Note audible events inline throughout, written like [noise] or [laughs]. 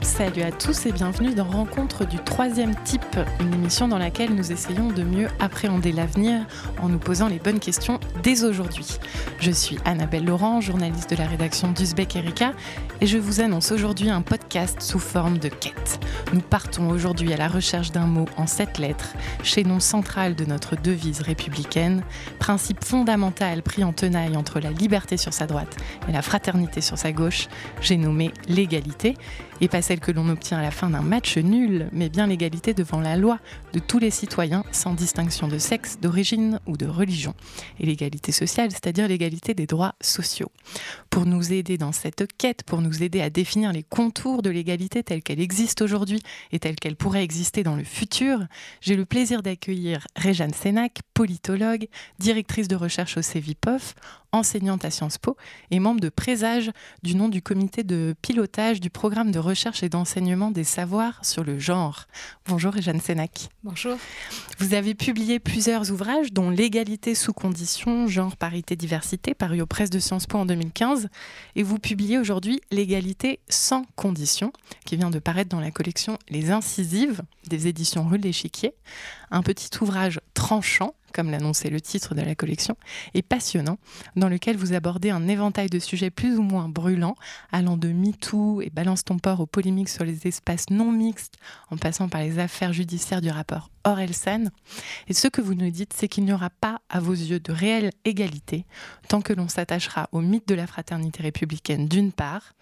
salut à tous et bienvenue dans Rencontre du troisième type, une émission dans laquelle nous essayons de mieux appréhender l'avenir en nous posant les bonnes questions dès aujourd'hui. Je suis Annabelle Laurent, journaliste de la rédaction d'Uzbek Erika, et je vous annonce aujourd'hui un podcast sous forme de quête. Nous partons aujourd'hui à la recherche d'un mot en sept lettres, chaînon central de notre devise républicaine, principe fondamental pris en tenaille entre la liberté sur sa droite et la fraternité sur sa gauche, j'ai nommé l'égalité et pas celle que l'on obtient à la fin d'un match nul, mais bien l'égalité devant la loi de tous les citoyens sans distinction de sexe, d'origine ou de religion. Et l'égalité sociale, c'est-à-dire l'égalité des droits sociaux. Pour nous aider dans cette quête, pour nous aider à définir les contours de l'égalité telle qu'elle existe aujourd'hui et telle qu'elle pourrait exister dans le futur, j'ai le plaisir d'accueillir Réjeanne Sénac, politologue, directrice de recherche au CEVIPOF, enseignante à Sciences Po et membre de Présage du nom du comité de pilotage du programme de recherche et d'enseignement des savoirs sur le genre. Bonjour Jeanne Sénac. Bonjour. Vous avez publié plusieurs ouvrages dont L'égalité sous conditions, genre, parité, diversité, paru aux presses de Sciences Po en 2015 et vous publiez aujourd'hui L'égalité sans conditions qui vient de paraître dans la collection Les Incisives des éditions Rue de l'Échiquier, un petit ouvrage tranchant comme l'annonçait le titre de la collection, et passionnant, dans lequel vous abordez un éventail de sujets plus ou moins brûlants, allant de MeToo et Balance ton port aux polémiques sur les espaces non mixtes, en passant par les affaires judiciaires du rapport Orelsan. Et ce que vous nous dites, c'est qu'il n'y aura pas, à vos yeux, de réelle égalité, tant que l'on s'attachera au mythe de la fraternité républicaine d'une part,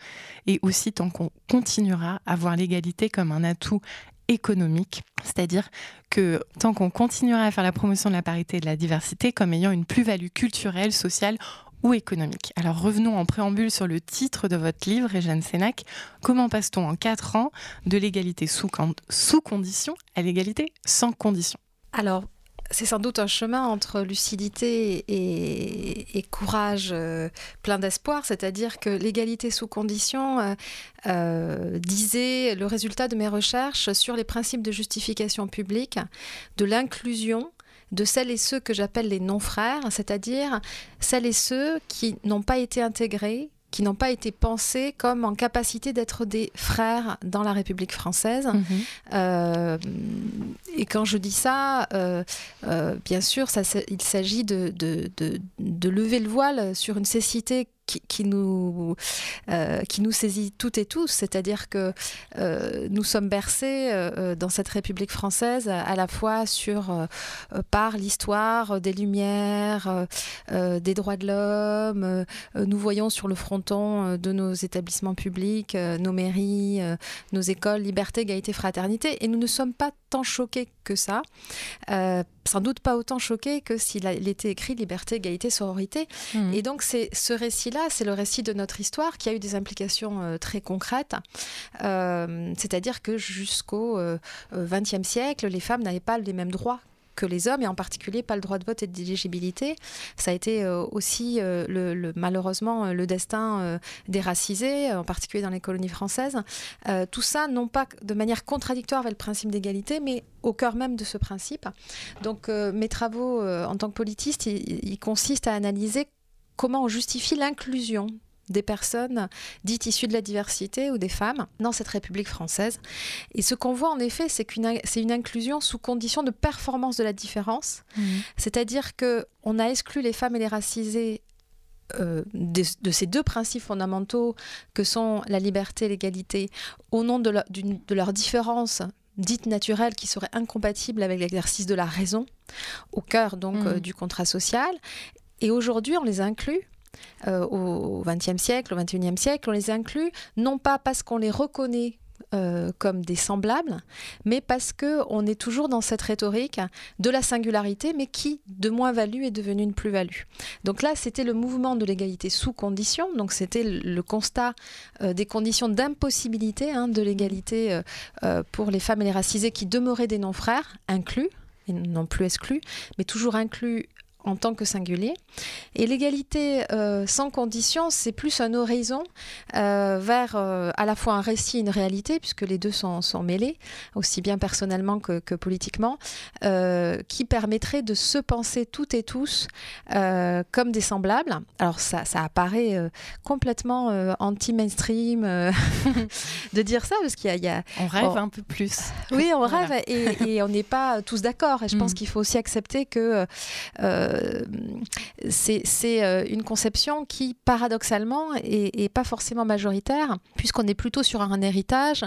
et aussi tant qu'on continuera à voir l'égalité comme un atout économique, c'est-à-dire que tant qu'on continuera à faire la promotion de la parité et de la diversité comme ayant une plus-value culturelle, sociale ou économique. Alors revenons en préambule sur le titre de votre livre, Réjeanne Sénac. Comment passe-t-on en quatre ans de l'égalité sous, sous condition à l'égalité sans condition? C'est sans doute un chemin entre lucidité et, courage euh, plein d'espoir, c'est-à-dire que l'égalité sous condition euh, euh, disait le résultat de mes recherches sur les principes de justification publique, de l'inclusion de celles et ceux que j'appelle les non-frères, c'est-à-dire celles et ceux qui n'ont pas été intégrés, qui n'ont pas été pensés comme en capacité d'être des frères dans la République française. Mhm. Euh, et quand je dis ça, euh, euh, bien sûr, ça, il s'agit de, de, de, lever le voile sur une cécité qui, nous, euh, qui nous saisit toutes et tous, c'est-à-dire que euh, nous sommes bercés euh, dans cette République française à la fois sur, par l'histoire des Lumières, des droits de l'homme, nous voyons sur le fronton de nos établissements publics, nos mairies, nos écoles, liberté, égalité, fraternité, et nous ne sommes pas tant choqués que ça sans doute pas autant choqués que s'il était écrit liberté, égalité, sororité. Mmh. Et donc c'est ce récit-là, c'est le récit de notre histoire qui a eu des implications euh, très concrètes. Euh, c'est-à-dire que jusqu'au XXe euh, siècle, les femmes n'avaient pas les mêmes droits que les hommes, et en particulier pas le droit de vote et d'éligibilité. Ça a été euh, aussi euh, le, malheureusement euh, le destin des racisés, en particulier dans les colonies françaises. tout ça, non pas de manière contradictoire avec le principe d'égalité, mais au cœur même de ce principe. Donc mes travaux en tant que politiste, ils consistent à analyser comment on justifie l'inclusion des personnes dites issues de la diversité ou des femmes dans cette République française. Et ce qu'on voit en effet, c'est qu'une c'est une inclusion sous condition de performance de la différence, mmh. c'est-à-dire que on a exclu les femmes et les racisés euh, de, ces deux principes fondamentaux que sont la liberté et l'égalité au nom de, de leur différence dite naturelle qui serait incompatible avec l'exercice de la raison, au cœur donc mmh. euh, du contrat social. Et aujourd'hui, on les inclut euh, au XXe siècle, au XXIe siècle, on les inclut non pas parce qu'on les reconnaît euh, comme des semblables, mais parce que on est toujours dans cette rhétorique de la singularité, mais qui de moins-value est devenue une plus-value. Donc là, c'était le mouvement de l'égalité sous condition. Donc c'était le constat euh, des conditions d'impossibilité hein, de l'égalité pour les femmes et les racisés qui demeuraient des non-frères, inclus et non plus exclus, mais toujours inclus en tant que singulier. Et l'égalité euh, sans condition, c'est plus un horizon euh, vers euh, à la fois un récit et une réalité, puisque les deux sont, sont mêlés, aussi bien personnellement que, que politiquement, qui permettrait de se penser toutes et tous comme des semblables. Alors ça, ça apparaît complètement anti-mainstream [laughs] de dire ça, parce qu'il y, a... On rêve un peu plus. Oui, on rêve et, et, on n'est pas tous d'accord. Et je pense mm. qu'il faut aussi accepter que euh, c'est euh, une conception qui, paradoxalement, est, pas forcément majoritaire, puisqu'on est plutôt sur un héritage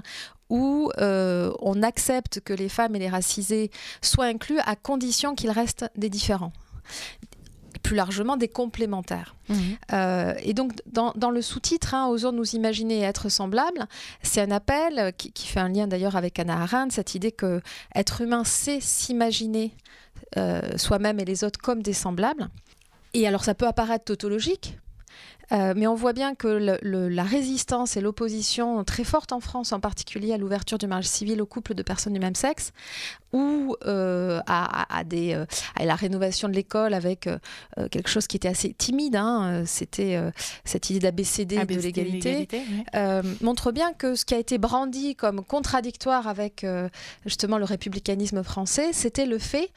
où euh, on accepte que les femmes et les racisés soient inclus à condition qu'ils restent des différents plus largement des complémentaires. Mhm. et donc, dans, le sous-titre, hein, Osons nous imaginer être semblables, c'est un appel qui, qui, fait un lien d'ailleurs avec Anna Arendt, cette idée que être humain, c'est s'imaginer euh, soi-même et les autres comme des semblables. Et alors ça peut apparaître tautologique, euh, mais on voit bien que la résistance et l'opposition très forte en France, en particulier à l'ouverture du mariage civil aux couples de personnes du même sexe, ou euh, à, des, euh, à, la rénovation de l'école avec quelque chose qui était assez timide, hein, c'était cette idée d'ABCD de l'égalité, montre bien que ce qui a été brandi comme contradictoire avec justement le républicanisme français, c'était le fait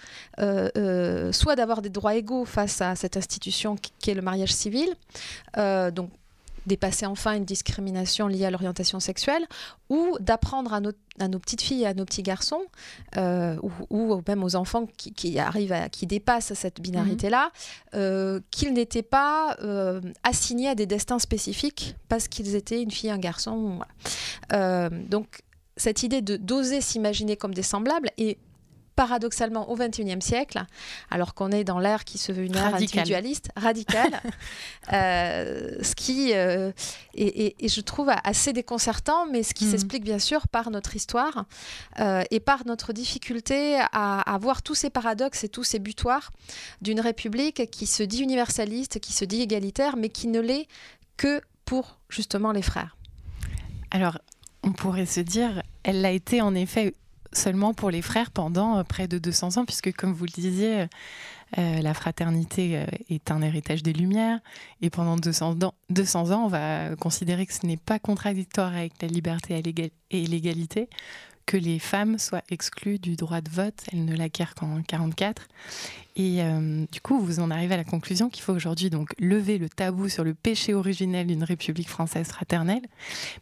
soit d'avoir des droits égaux face à cette institution qui est le mariage civil, donc dépasser enfin une discrimination liée à l'orientation sexuelle, ou d'apprendre à, nos petites filles et à nos petits garçons, euh, ou, même aux enfants qui, arrivent à, qui dépassent cette binarité-là, mhm. euh, qu'ils n'étaient pas assignés à des destins spécifiques parce qu'ils étaient une fille, un garçon. donc cette idée de d'oser s'imaginer comme des semblables est paradoxalement au XXIe siècle, alors qu'on est dans l'ère qui se veut une ère individualiste, radicale, [laughs] euh, ce qui euh, est, je trouve, assez déconcertant, mais ce qui mm. s'explique bien sûr par notre histoire euh, et par notre difficulté à, à, voir tous ces paradoxes et tous ces butoirs d'une république qui se dit universaliste, qui se dit égalitaire, mais qui ne l'est que pour justement les frères. Alors, on pourrait se dire, elle l'a été en effet seulement pour les frères pendant euh, près de 200 ans, puisque comme vous le disiez, euh, la fraternité euh, est un héritage des Lumières, et pendant 200 ans, 200 ans, on va considérer que ce n'est pas contradictoire avec la liberté et l'égalité que les femmes soient exclues du droit de vote. Elles ne l'acquièrent qu'en 1944. Et du coup, vous en arrivez à la conclusion qu'il faut aujourd'hui donc lever le tabou sur le péché originel d'une République française fraternelle,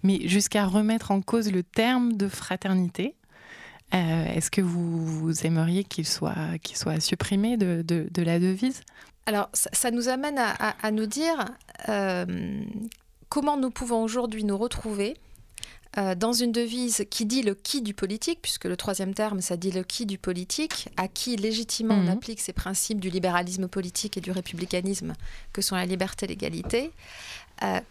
mais jusqu'à remettre en cause le terme de fraternité, euh, est-ce que vous, aimeriez qu'il soit, soit supprimé de, la devise? Alors, ça, nous amène à, nous dire euh, comment nous pouvons aujourd'hui nous retrouver euh, dans une devise qui dit le qui du politique, puisque le troisième terme, ça dit le qui du politique, à qui légitimement on mhm. applique ces principes du libéralisme politique et du républicanisme que sont la liberté et l'égalité.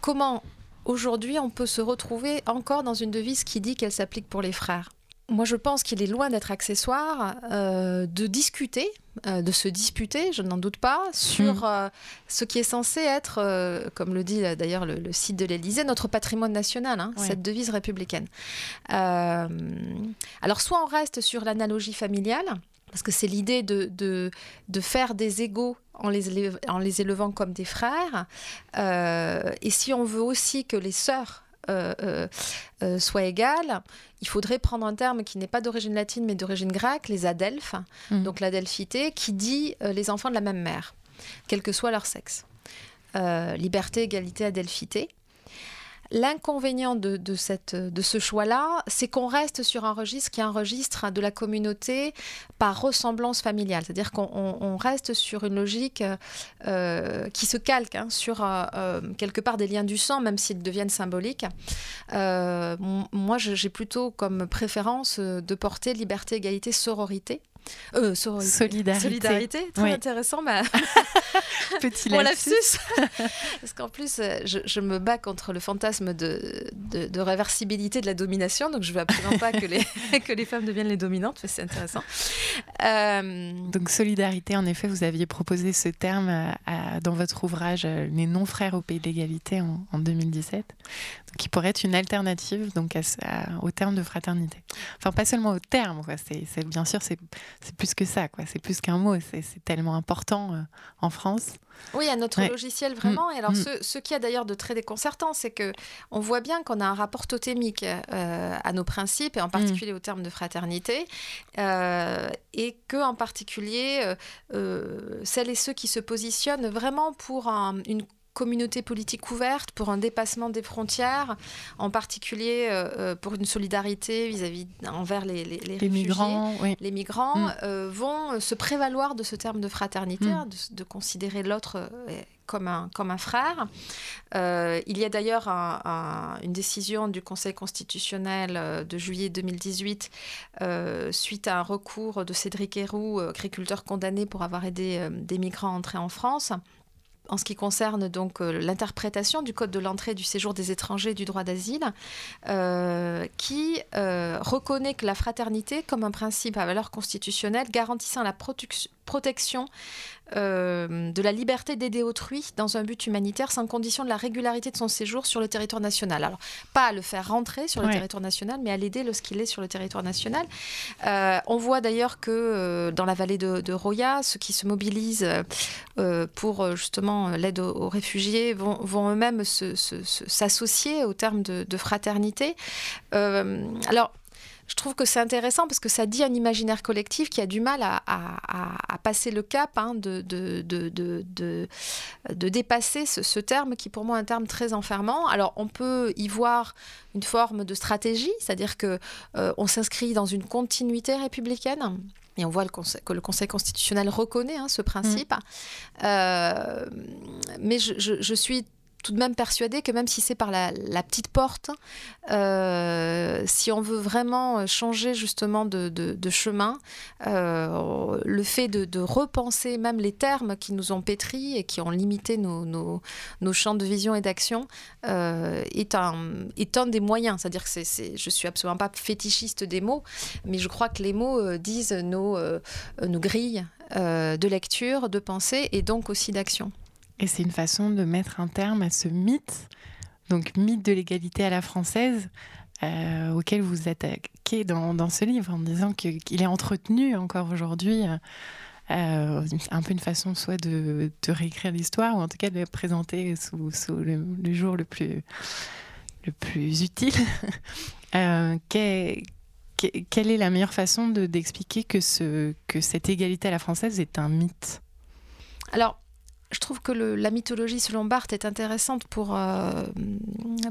comment aujourd'hui on peut se retrouver encore dans une devise qui dit qu'elle s'applique pour les frères? Moi, je pense qu'il est loin d'être accessoire euh, de discuter, euh, de se disputer, je n'en doute pas, sur hmm. euh, ce qui est censé être, comme le dit d'ailleurs le, site de l'Élysée, notre patrimoine national, hein, cette devise républicaine. alors, soit on reste sur l'analogie familiale, parce que c'est l'idée de, de, faire des égaux en les, en les élevant comme des frères, et si on veut aussi que les sœurs euh, euh, euh, soit égale, il faudrait prendre un terme qui n'est pas d'origine latine mais d'origine grecque, les adelphes, mmh. donc l'adelphité, qui dit les enfants de la même mère, quel que soit leur sexe. liberté, égalité, adelphité. L'inconvénient de, ce choix-là, c'est qu'on reste sur un registre qui est un registre de la communauté par ressemblance familiale. C'est-à-dire qu'on reste sur une logique euh, qui se calque hein, sur euh, euh, quelque part des liens du sang, même s'ils deviennent symboliques. moi, j'ai plutôt comme préférence de porter liberté, égalité, sororité. Euh, solidarité. Solidarité, très intéressant. [laughs] Petit lapsus. [laughs] Parce qu'en plus, euh, je, me bats contre le fantasme de, de, réversibilité de la domination, donc je veux absolument pas que les, [laughs] que les femmes deviennent les dominantes, c'est intéressant. Euh, donc solidarité, en effet, vous aviez proposé ce terme dans votre ouvrage Les non-frères au pays de l'égalité en, 2017, qui pourrait être une alternative donc au terme de fraternité. Enfin, pas seulement au terme, c'est bien sûr, c'est c'est plus que ça, quoi. C'est plus qu'un mot. C'est tellement important euh, en France. Oui, à notre logiciel vraiment. Et alors, mm. ce, ce qui a d'ailleurs de très déconcertant, c'est que on voit bien qu'on a un rapport totémique euh, à nos principes et en mm. particulier au terme de fraternité, euh, et que en particulier celles et ceux qui se positionnent vraiment pour une communauté politique ouverte, pour un dépassement des frontières, en particulier euh, euh, pour une solidarité vis-à-vis envers les, les, migrants, les migrants mm. euh, vont se prévaloir de ce terme de fraternité, mm. hein, de, considérer l'autre comme un, comme un frère. il y a d'ailleurs une décision du Conseil constitutionnel de juillet 2018 suite à un recours de Cédric Héroux, agriculteur condamné pour avoir aidé des migrants à entrer en France en ce qui concerne donc euh, l'interprétation du code de l'entrée et du séjour des étrangers du droit d'asile, euh, qui euh, reconnaît que la fraternité comme un principe à valeur constitutionnelle garantissant la protection euh, de la liberté d'aider autrui dans un but humanitaire sans condition de la régularité de son séjour sur le territoire national. Alors, pas à le faire rentrer sur le territoire national, mais à l'aider lorsqu'il est sur le territoire national. Euh, on voit d'ailleurs que euh, dans la vallée de, Roya, ceux qui se mobilisent pour justement l'aide aux, réfugiés vont, eux-mêmes s'associer au terme de, de fraternité. alors, je trouve que c'est intéressant parce que ça dit un imaginaire collectif qui a du mal à, passer le cap hein, de, de, de, dépasser ce, terme qui pour moi est un terme très enfermant. Alors on peut y voir une forme de stratégie, c'est-à-dire que euh, on s'inscrit dans une continuité républicaine. Et on voit que le Conseil constitutionnel reconnaît hein, ce principe. Mmh. Euh, mais je, je, suis tout de même persuadée que même si c'est par la, petite porte, euh, si on veut vraiment changer justement de, chemin, euh, le fait de, repenser même les termes qui nous ont pétris et qui ont limité nos, champs de vision et d'action euh, est, un, des moyens. C'est-à-dire que c'est, je suis absolument pas fétichiste des mots, mais je crois que les mots disent nos grilles de lecture, de pensée et donc aussi d'action. Et c'est une façon de mettre un terme à ce mythe, donc mythe de l'égalité à la française, euh, auquel vous attaquez dans, dans, ce livre en disant qu'il est entretenu encore aujourd'hui. Euh, euh, un peu une façon soit de, réécrire l'histoire ou en tout cas de le présenter sous, le, jour le plus, le plus utile. [laughs] quelle est la meilleure façon d'expliquer que, ce, que cette égalité à la française est un mythe? Alors, je trouve que la mythologie selon Barthes est intéressante pour, euh,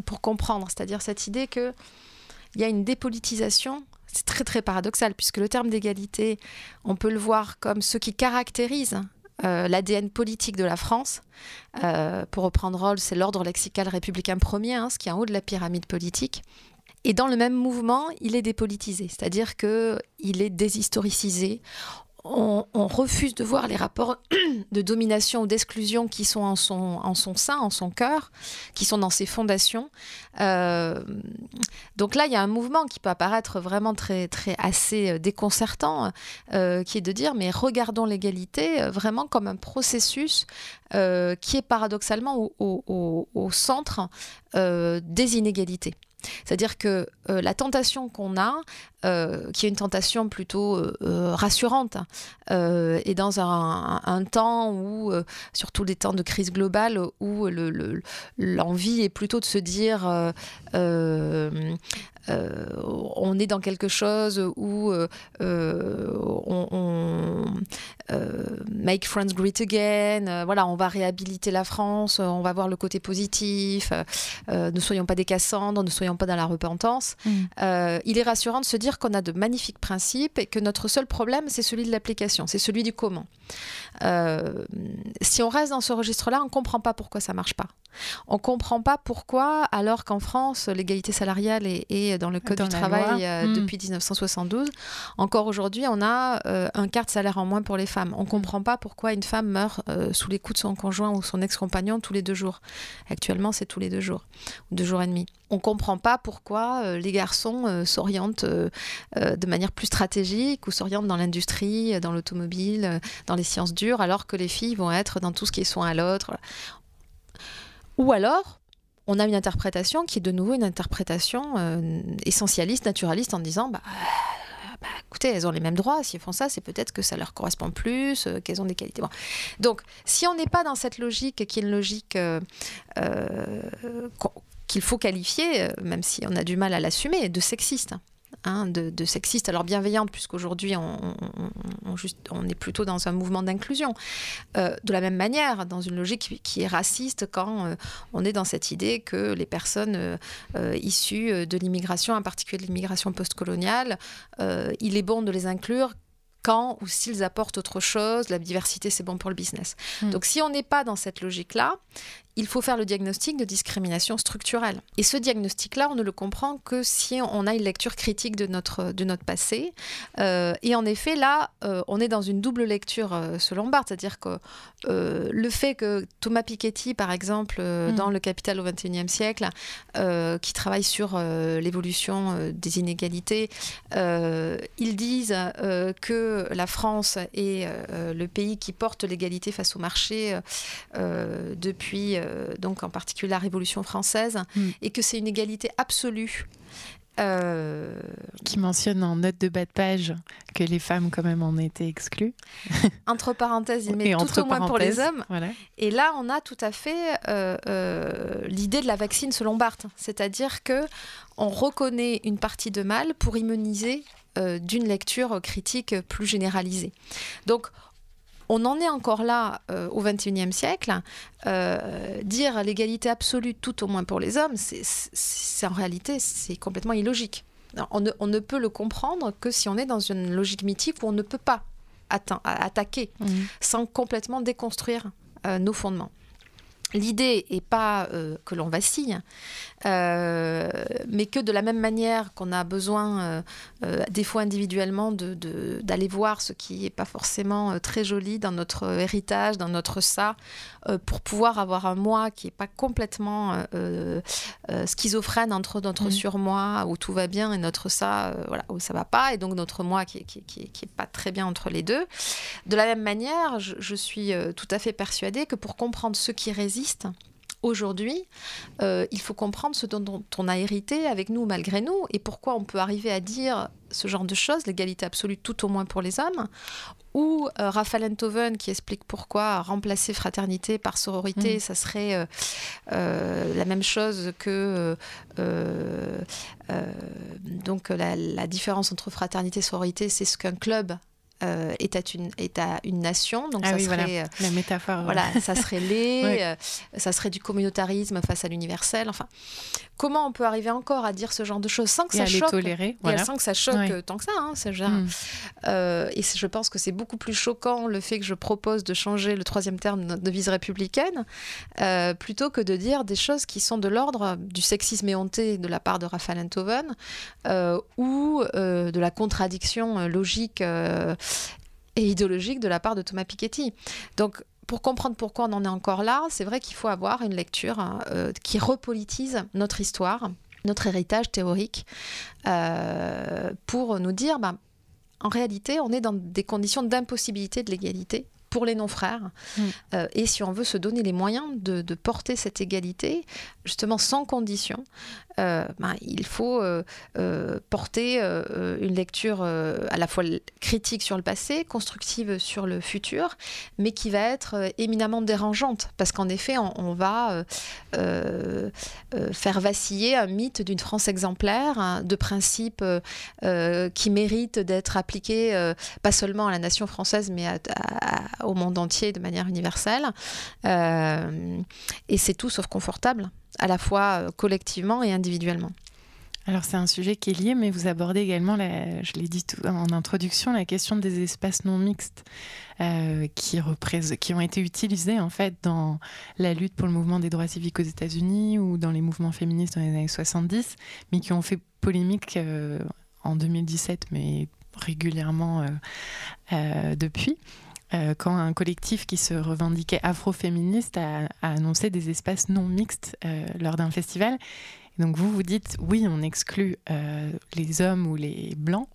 pour comprendre, c'est-à-dire cette idée qu'il y a une dépolitisation. C'est très très paradoxal puisque le terme d'égalité, on peut le voir comme ce qui caractérise euh, l'ADN politique de la France. Euh, pour reprendre Rawls, c'est l'ordre lexical républicain premier, hein, ce qui est en haut de la pyramide politique. Et dans le même mouvement, il est dépolitisé, c'est-à-dire qu'il est déshistoricisé on, refuse de voir les rapports [clears throat] de domination ou d'exclusion qui sont en son, sein, en son cœur, qui sont dans ses fondations. Euh, donc là, il y a un mouvement qui peut apparaître vraiment très, très assez euh, déconcertant, euh, qui est de dire, mais regardons l'égalité vraiment comme un processus qui est paradoxalement au centre des inégalités. C'est-à-dire que euh, la tentation qu'on a, euh, qui est une tentation plutôt euh, rassurante, et dans un, temps où, surtout les temps de crise globale, où l'envie est plutôt de se dire on est dans quelque chose où on, make friends great again, voilà, on va réhabiliter la France, on va voir le côté positif, ne soyons pas des Cassandres, ne soyons pas dans la repentance. Mm. Euh, il est rassurant de se dire qu'on a de magnifiques principes et que notre seul problème, c'est celui de l'application, c'est celui du comment. Euh, si on reste dans ce registre-là, on ne comprend pas pourquoi ça ne marche pas. On ne comprend pas pourquoi, alors qu'en France, l'égalité salariale est, dans le Code du travail euh, mm. depuis 1972, encore aujourd'hui, on a un quart de salaire en moins pour les femmes. On ne comprend pas pourquoi une femme meurt sous les coups de son conjoint ou son ex-compagnon tous les deux jours. Actuellement, c'est tous les deux jours, ou deux jours et demi on ne comprend pas pourquoi euh, les garçons euh, s'orientent euh, de manière plus stratégique ou s'orientent dans l'industrie, dans l'automobile, dans les sciences dures, alors que les filles vont être dans tout ce qui est soin à l'autre. Ou alors, on a une interprétation qui est de nouveau une interprétation essentialiste, naturaliste, en disant bah, bah, écoutez, elles ont les mêmes droits. Si elles font ça, c'est peut-être que ça leur correspond plus, euh, qu'elles ont des qualités. Donc, si on n'est pas dans cette logique qui est une logique euh, euh, qu'il faut qualifier, même si on a du mal à l'assumer, de sexiste. Hein, de, sexiste, alors bienveillante, puisqu'aujourd'hui on, on, on, est plutôt dans un mouvement d'inclusion. Euh, de la même manière, dans une logique qui, est raciste, quand euh, on est dans cette idée que les personnes euh, issues de l'immigration, en particulier de l'immigration postcoloniale, il est bon de les inclure quand ou s'ils apportent autre chose, la diversité c'est bon pour le business. Hmm. Donc si on n'est pas dans cette logique-là, il faut faire le diagnostic de discrimination structurelle. Et ce diagnostic-là, on ne le comprend que si on a une lecture critique de notre, de notre passé. Euh, et en effet, là, euh, on est dans une double lecture euh, selon Barthes, c'est-à-dire que le fait que Thomas Piketty, par exemple, mm. dans Le Capital au XXIe siècle, qui travaille sur l'évolution des inégalités, ils disent que la France est le pays qui porte l'égalité face au marché depuis donc en particulier la Révolution française, mm. et que c'est une égalité absolue. Euh, Qui mentionne en note de bas de page que les femmes quand même en étaient exclues. [laughs] entre parenthèses, il met tout au moins pour les hommes. Et là, on a tout à fait euh, l'idée de la vaccine selon Barthes, c'est-à-dire que on reconnaît une partie de mal pour immuniser d'une lecture critique plus généralisée. Donc, on en est encore là euh, au XXIe siècle. Euh, dire l'égalité absolue, tout au moins pour les hommes, c'est en réalité c'est complètement illogique. On ne, peut le comprendre que si on est dans une logique mythique où on ne peut pas attaquer mmh. sans complètement déconstruire euh, nos fondements. L'idée n'est pas que l'on vacille, euh, mais que de la même manière qu'on a besoin, euh, euh, des fois individuellement, d'aller de, voir ce qui n'est pas forcément très joli dans notre héritage, dans notre ça, pour pouvoir avoir un moi qui n'est pas complètement schizophrène entre notre surmoi où tout va bien et notre ça, voilà, où ça va pas, et donc notre moi qui n'est qui, qui, pas très bien entre les deux. De la même manière, je, je suis tout à fait persuadée que pour comprendre ce qui résiste, aujourd'hui, euh, il faut comprendre ce dont, on a hérité avec nous malgré nous et pourquoi on peut arriver à dire ce genre de choses, l'égalité absolue tout au moins pour les hommes, ou euh, Raphaël Enthoven qui explique pourquoi remplacer fraternité par sororité, mm. ça serait euh, la même chose que donc la, la, différence entre fraternité et sororité, c'est ce qu'un club euh, est, à une, est à une nation. Donc ah ça serait, euh, la métaphore. Voilà, ça serait les, [laughs] euh, ça serait du communautarisme face à l'universel. Enfin, comment on peut arriver encore à dire ce genre de choses sans que ça choque tolérer, sans que ça choque tant que ça. Hein, genre, hmm. et je pense que c'est beaucoup plus choquant le fait que je propose de changer le troisième terme de notre devise républicaine plutôt que de dire des choses qui sont de l'ordre du sexisme éhonté de la part de Raphaël Enthoven ou de la contradiction logique et idéologique de la part de Thomas Piketty. Donc, pour comprendre pourquoi on en est encore là, c'est vrai qu'il faut avoir une lecture hein, euh, qui repolitise notre histoire, notre héritage théorique, euh, pour nous dire, bah, en réalité, on est dans des conditions d'impossibilité de l'égalité pour les non-frères. Mm. Euh, et si on veut se donner les moyens de, de porter cette égalité, justement sans condition, euh, ben, il faut euh, euh, porter une lecture à la fois critique sur le passé, constructive sur le futur, mais qui va être éminemment dérangeante, parce qu'en effet, on, va faire vaciller un mythe d'une France exemplaire, hein, de principes qui méritent d'être appliqués pas seulement à la nation française, mais au monde entier de manière universelle. et c'est tout sauf confortable à la fois euh, collectivement et individuellement. Alors c'est un sujet qui est lié, mais vous abordez également, je l'ai dit en introduction, la question des espaces non mixtes euh, qui, qui ont été utilisés en fait dans la lutte pour le mouvement des droits civiques aux États-Unis ou dans les mouvements féministes dans les années 70, mais qui ont fait polémique euh, en 2017, mais régulièrement depuis. Euh, quand un collectif qui se revendiquait afroféministe a, a annoncé des espaces non mixtes euh, lors d'un festival. donc vous vous dites oui, on exclut euh, les hommes ou les blancs,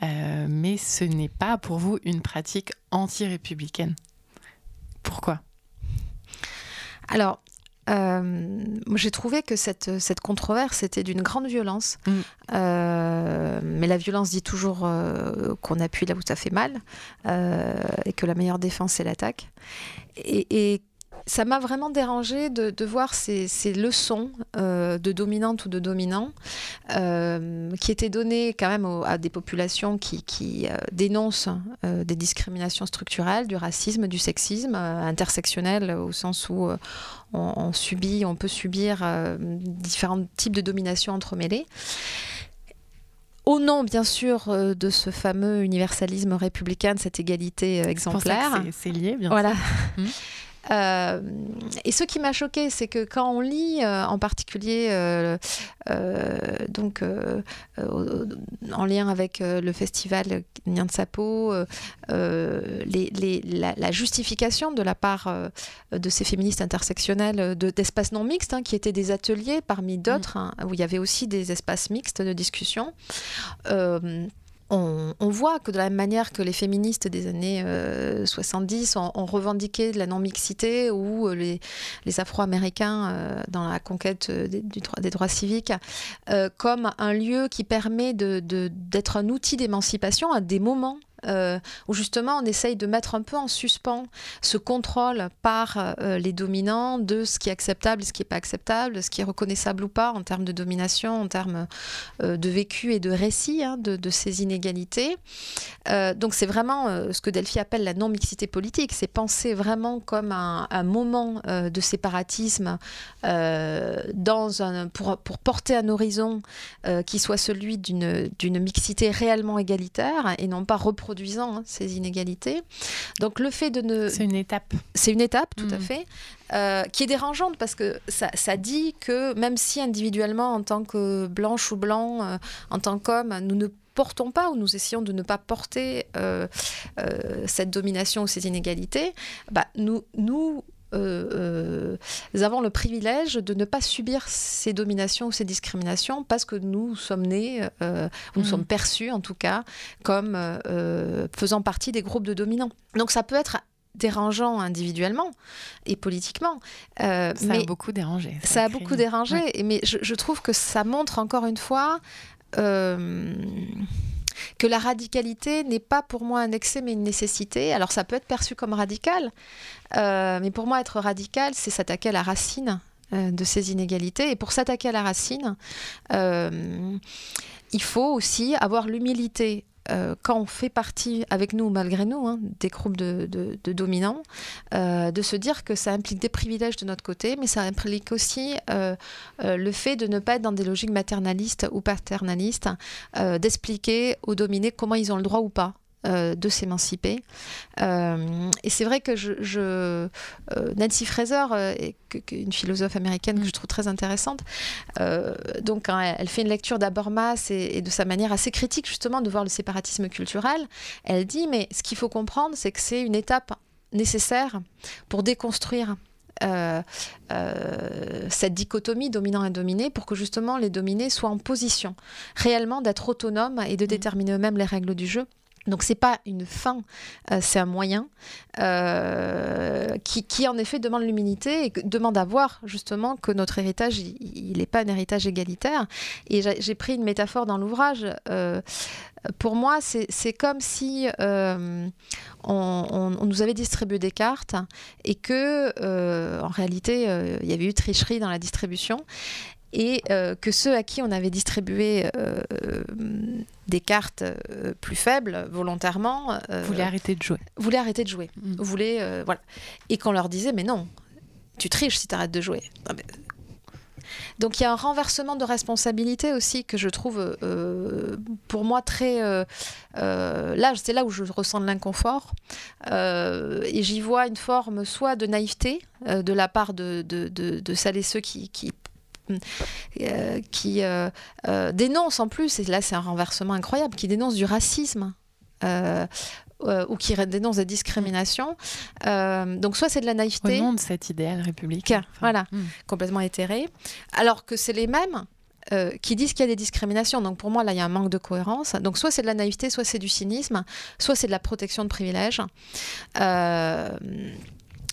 mais ce n'est pas pour vous une pratique anti-républicaine. Pourquoi? Alors, j'ai trouvé que cette, cette controverse était d'une grande violence. Mm. mais la violence dit toujours qu'on appuie là où ça fait mal et que la meilleure défense, c'est l'attaque. Et, et ça m'a vraiment dérangé de, voir ces, leçons euh, de dominante ou de dominant euh, qui étaient données quand même à des populations qui, euh, dénoncent des discriminations structurelles, du racisme, du sexisme intersectionnel au sens où on, subit, on peut subir différents types de domination entremêlées au nom, bien sûr, de ce fameux universalisme républicain, de cette égalité exemplaire. C'est lié, bien voilà. sûr. Hum. [laughs] Euh, et ce qui m'a choqué, c'est que quand on lit, euh, en particulier, euh, donc en lien avec le festival Nyansapo, les, les, la, justification de la part de ces féministes intersectionnelles d'espaces non mixtes, hein, qui étaient des ateliers parmi d'autres, mm. hein, où il y avait aussi des espaces mixtes de discussion on, voit que de la même manière que les féministes des années 70 euh, ont, revendiqué de la non-mixité ou euh, les, Afro-Américains euh, dans la conquête des, droits civiques comme un lieu qui permet d'être un outil d'émancipation à des moments euh, où justement on essaye de mettre un peu en suspens ce contrôle par euh, les dominants de ce qui est acceptable ce qui n'est pas acceptable, ce qui est reconnaissable ou pas en termes de domination, en termes euh, de vécu et de récit hein, de, ces inégalités. donc c'est vraiment ce que Delphi appelle la non-mixité politique, c'est penser vraiment comme un, moment de séparatisme dans un, pour, pour, porter un horizon qui soit celui d'une mixité réellement égalitaire et non pas reproduire Hein, ces inégalités. Donc le fait de ne... C'est une étape. C'est une étape, tout à mm. fait, euh, qui est dérangeante parce que ça, ça, dit que même si individuellement, en tant que blanche ou blanc, euh, en tant qu'homme, nous ne portons pas ou nous essayons de ne pas porter euh, cette domination ou ces inégalités, bah, nous, nous euh, euh, avons le privilège de ne pas subir ces dominations ou ces discriminations parce que nous sommes nés, euh, nous mm. sommes perçus en tout cas, comme faisant partie des groupes de dominants. Donc ça peut être dérangeant individuellement et politiquement. ça a beaucoup dérangé. Ça, a, beaucoup dérangé, mais je, je, trouve que ça montre encore une fois que la radicalité n'est pas pour moi un excès mais une nécessité. Alors ça peut être perçu comme radical, euh, mais pour moi être radical, c'est s'attaquer à la racine euh, de ces inégalités. Et pour s'attaquer à la racine, euh, il faut aussi avoir l'humilité euh, quand on fait partie, avec nous ou malgré nous, hein, des groupes de, dominants, euh, de se dire que ça implique des privilèges de notre côté, mais ça implique aussi euh, le fait de ne pas être dans des logiques maternalistes ou paternalistes, d'expliquer aux dominés comment ils ont le droit ou pas euh, de s'émanciper. Euh, et c'est vrai que je, euh, Nancy Fraser, est une philosophe américaine que je trouve très intéressante, donc quand elle, fait une lecture d'Abermas et, et, de sa manière assez critique justement de voir le séparatisme culturel, elle dit mais ce qu'il faut comprendre, c'est que c'est une étape nécessaire pour déconstruire cette dichotomie dominant et dominé pour que justement les dominés soient en position réellement d'être autonomes et de mmh. déterminer eux-mêmes les règles du jeu. Donc c'est pas une fin, euh, c'est un moyen euh, qui, en effet demande l'humilité et demande à voir justement que notre héritage, il n'est pas un héritage égalitaire. Et j'ai pris une métaphore dans l'ouvrage. Euh, pour moi, c'est comme si on, nous avait distribué des cartes et que, en réalité, il y avait eu tricherie dans la distribution et euh, que ceux à qui on avait distribué euh, des cartes euh, plus faibles volontairement voulaient arrêter de jouer. Voulaient arrêter de jouer. Mm. Voulaient, voilà. Et qu'on leur disait mais non, tu triches si tu arrêtes de jouer. Donc il y a un renversement de responsabilité aussi que je trouve pour moi très... là, c'est là où je ressens de l'inconfort. et j'y vois une forme soit de naïveté de la part de, de, de, celles et ceux qui, qui euh, qui euh, euh, dénonce en plus, et là c'est un renversement incroyable, qui dénonce du racisme. ou qui dénonce des discriminations. donc soit c'est de la naïveté. Au nom de cet idéal républicain. voilà, hmm. complètement éthéré. Alors que c'est les mêmes qui disent qu'il y a des discriminations. Donc pour moi, là, il y a un manque de cohérence. Donc soit c'est de la naïveté, soit c'est du cynisme, soit c'est de la protection de privilèges.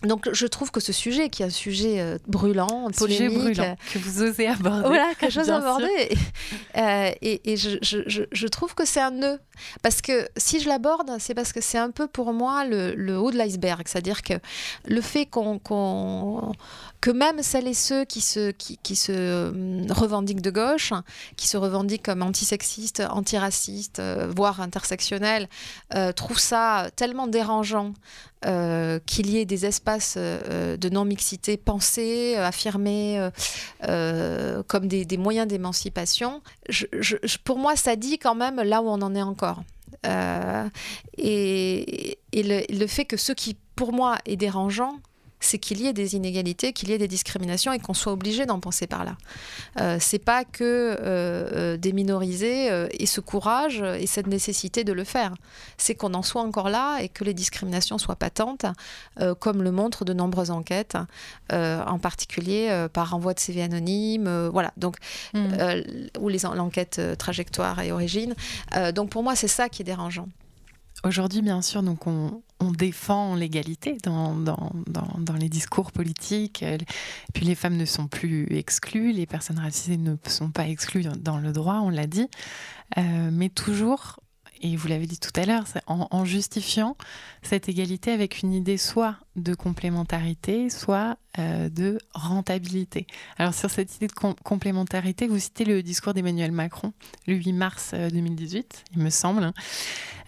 Donc je trouve que ce sujet, qui est un sujet euh, brûlant, polémique, brûlant, que vous osez aborder, voilà, que j'ose aborder, euh, et, et je, je, je, trouve que c'est un nœud, parce que si je l'aborde, c'est parce que c'est un peu pour moi le, le haut de l'iceberg, c'est-à-dire que le fait qu'on que même celles et ceux qui se, qui, qui se euh, revendiquent de gauche, qui se revendiquent comme antisexistes, antiracistes, voire intersectionnels, trouvent ça tellement dérangeant euh, qu'il y ait des espaces euh, de non-mixité pensés, euh, affirmés comme des, moyens d'émancipation, pour moi, ça dit quand même là où on en est encore. et, le, fait que ce qui, pour moi, est dérangeant, c'est qu'il y ait des inégalités, qu'il y ait des discriminations et qu'on soit obligé d'en penser par là. Euh, c'est pas que euh, euh, des minorisés euh, aient ce courage et cette nécessité de le faire. C'est qu'on en soit encore là et que les discriminations soient patentes, comme le montrent de nombreuses enquêtes, en particulier par envoi de CV anonyme, voilà. Donc, mmh. ou les l'enquête trajectoire et origine. donc pour moi, c'est ça qui est dérangeant. Aujourd'hui, bien sûr, donc on, défend l'égalité dans, dans, les discours politiques. Puis les femmes ne sont plus exclues, les personnes racisées ne sont pas exclues dans le droit, on l'a dit. Euh, mais toujours, et vous l'avez dit tout à l'heure, en, justifiant cette égalité avec une idée soit de complémentarité, soit euh, de rentabilité. Alors sur cette idée de complémentarité, vous citez le discours d'Emmanuel Macron, le 8 mars 2018, euh, il me semble.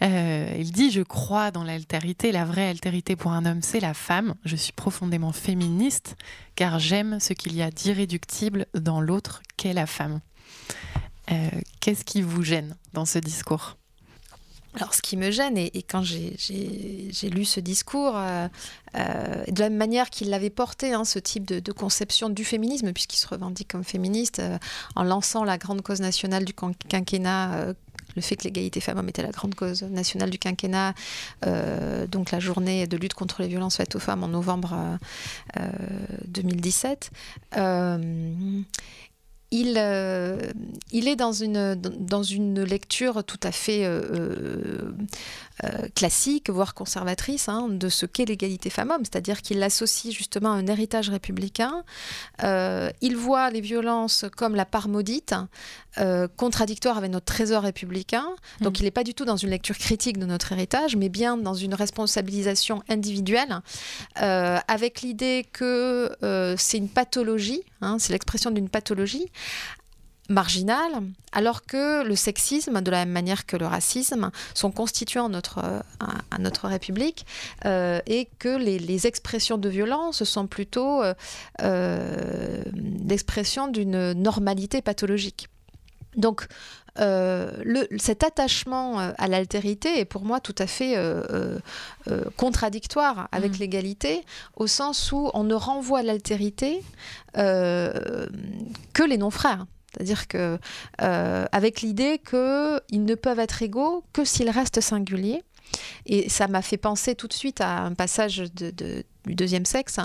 Euh, il dit, je crois dans l'altérité, la vraie altérité pour un homme, c'est la femme. Je suis profondément féministe, car j'aime ce qu'il y a d'irréductible dans l'autre qu'est la femme. Qu'est-ce qui vous gêne dans ce discours? Alors, ce qui me gêne, et, quand j'ai lu ce discours, euh, euh, de la même manière qu'il l'avait porté, hein, ce type de, conception du féminisme, puisqu'il se revendique comme féministe, euh, en lançant la grande cause nationale du quinquennat le fait que l'égalité femmes-hommes était la grande cause nationale du quinquennat, donc la journée de lutte contre les violences faites aux femmes en novembre 2017 il, euh, il est dans une, dans une lecture tout à fait euh, euh, classique, voire conservatrice, hein, de ce qu'est l'égalité femmes-hommes, c'est-à-dire qu'il l'associe justement à un héritage républicain. il voit les violences comme la part maudite, contradictoire avec notre trésor républicain. Mmh. Donc il n'est pas du tout dans une lecture critique de notre héritage, mais bien dans une responsabilisation individuelle, avec l'idée que c'est une pathologie, hein, c'est l'expression d'une pathologie, marginale, alors que le sexisme, de la même manière que le racisme, sont constituants notre, à, notre République euh, et que les, expressions de violence sont plutôt euh, euh, l'expression d'une normalité pathologique. Donc, le, cet attachement à l'altérité est pour moi tout à fait contradictoire avec mmh. l'égalité, au sens où on ne renvoie à l'altérité que les non-frères. C'est-à-dire que euh, avec l'idée qu'ils ne peuvent être égaux que s'ils restent singuliers. Et ça m'a fait penser tout de suite à un passage de, du deuxième sexe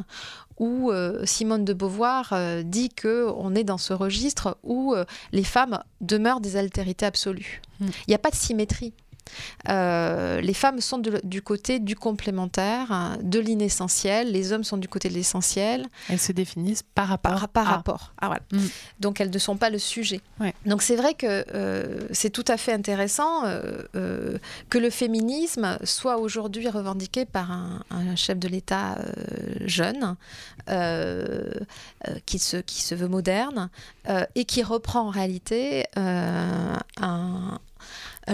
où euh, Simone de Beauvoir euh, dit que on est dans ce registre où les femmes demeurent des altérités absolues. Hmm. Il n'y a pas de symétrie euh, les femmes sont du côté du complémentaire, de l'inessentiel. Les hommes sont du côté de l'essentiel. Elles se définissent par rapport. Par, rapport. Ah, voilà. Mm. Donc elles ne sont pas le sujet. Donc c'est vrai que euh, c'est tout à fait intéressant euh, que le féminisme soit aujourd'hui revendiqué par un, chef de l'État jeune, qui, se, qui se veut moderne, et qui reprend en réalité un un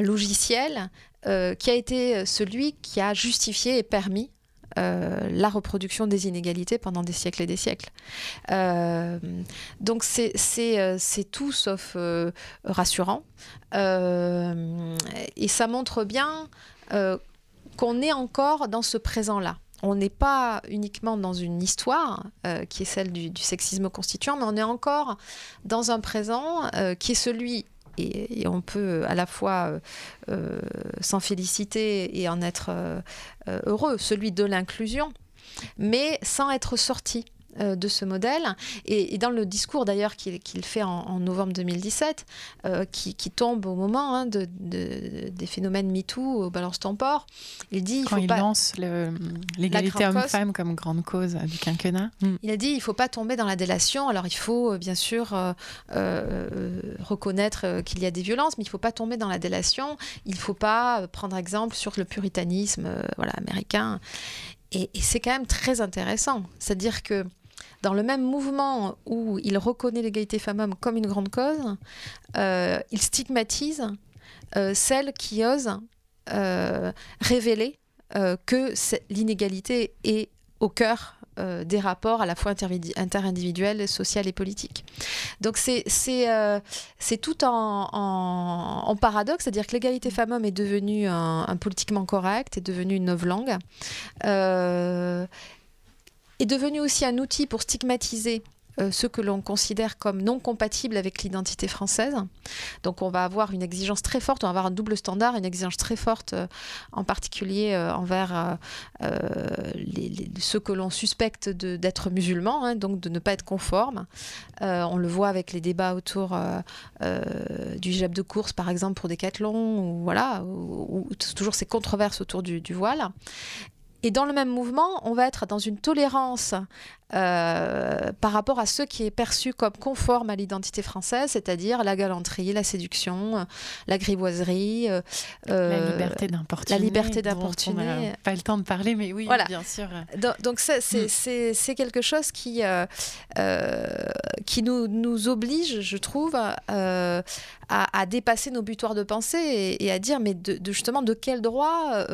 logiciel euh, qui a été celui qui a justifié et permis euh, la reproduction des inégalités pendant des siècles et des siècles. Euh, donc c'est tout sauf rassurant. et ça montre bien qu'on est encore dans ce présent-là. On n'est pas uniquement dans une histoire qui est celle du, sexisme constituant, mais on est encore dans un présent qui est celui et, on peut à la fois euh, euh, s'en féliciter et en être euh, heureux, celui de l'inclusion, mais sans être sorti. euh, de ce modèle. Et, dans le discours d'ailleurs qu'il fait en, novembre 2017, euh, qui, tombe au moment hein, de, des phénomènes MeToo au Balance ton il dit... Quand il, lance l'égalité homme-femme comme grande cause du quinquennat. Mm. Il a dit il ne faut pas tomber dans la délation. Alors il faut bien sûr reconnaître qu'il y a des violences, mais il ne faut pas tomber dans la délation. Il ne faut pas prendre exemple sur le puritanisme voilà, américain. Et, et c'est quand même très intéressant. C'est-à-dire que dans le même mouvement où il reconnaît l'égalité femmes-hommes comme une grande cause, euh, il stigmatise euh, celles qui osent euh, révéler que l'inégalité est au cœur des rapports à la fois interindividuels, sociaux et politiques. Donc c'est tout en, en, paradoxe, c'est-à-dire que l'égalité femmes-hommes est devenue un, politiquement correct, est devenue une nouvelle langue est devenu aussi un outil pour stigmatiser euh, ce que l'on considère comme non compatible avec l'identité française. Donc on va avoir une exigence très forte, on va avoir un double standard, une exigence très forte euh, en particulier euh, envers ceux que l'on suspecte d'être musulmans, hein, donc de ne pas être conforme. on le voit avec les débats autour du hijab de course par exemple pour Decathlon, ou voilà, ou, toujours ces controverses autour du voile. Et dans le même mouvement, on va être dans une tolérance euh, par rapport à ce qui est perçu comme conforme à l'identité française, c'est-à-dire la galanterie, la séduction, la grivoiserie, euh, la liberté d'importuner. La liberté d'importuner. Pas le temps de parler, mais oui, bien sûr. Donc, mm. c'est quelque chose qui, euh, qui nous, nous oblige, je trouve, à, à, dépasser nos butoirs de pensée et, à dire, mais de, justement, de quel droit